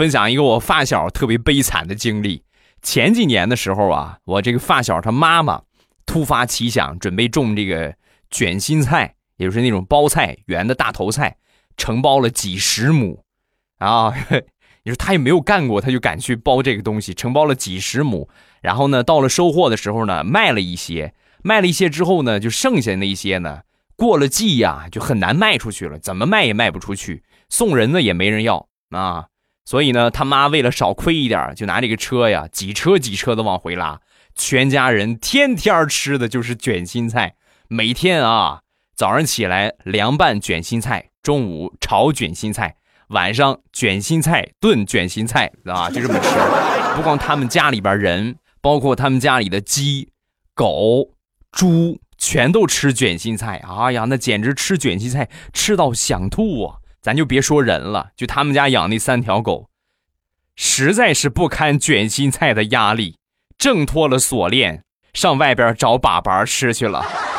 分享一个我发小特别悲惨的经历。前几年的时候啊，我这个发小他妈妈突发奇想，准备种这个卷心菜，也就是那种包菜，圆的大头菜，承包了几十亩啊。你说他也没有干过，他就敢去包这个东西，承包了几十亩。然后呢，到了收获的时候呢，卖了一些，卖了一些之后呢，就剩下那些呢，过了季呀，就很难卖出去了，怎么卖也卖不出去，送人呢也没人要啊。所以呢，他妈为了少亏一点，就拿这个车呀，几车几车的往回拉。全家人天天吃的就是卷心菜，每天啊，早上起来凉拌卷心菜，中午炒卷心菜，晚上卷心菜炖卷心菜，啊，就 这么吃。不光他们家里边人，包括他们家里的鸡、狗、猪，全都吃卷心菜。哎呀，那简直吃卷心菜吃到想吐啊！咱就别说人了，就他们家养那三条狗，实在是不堪卷心菜的压力，挣脱了锁链，上外边找粑粑吃去了。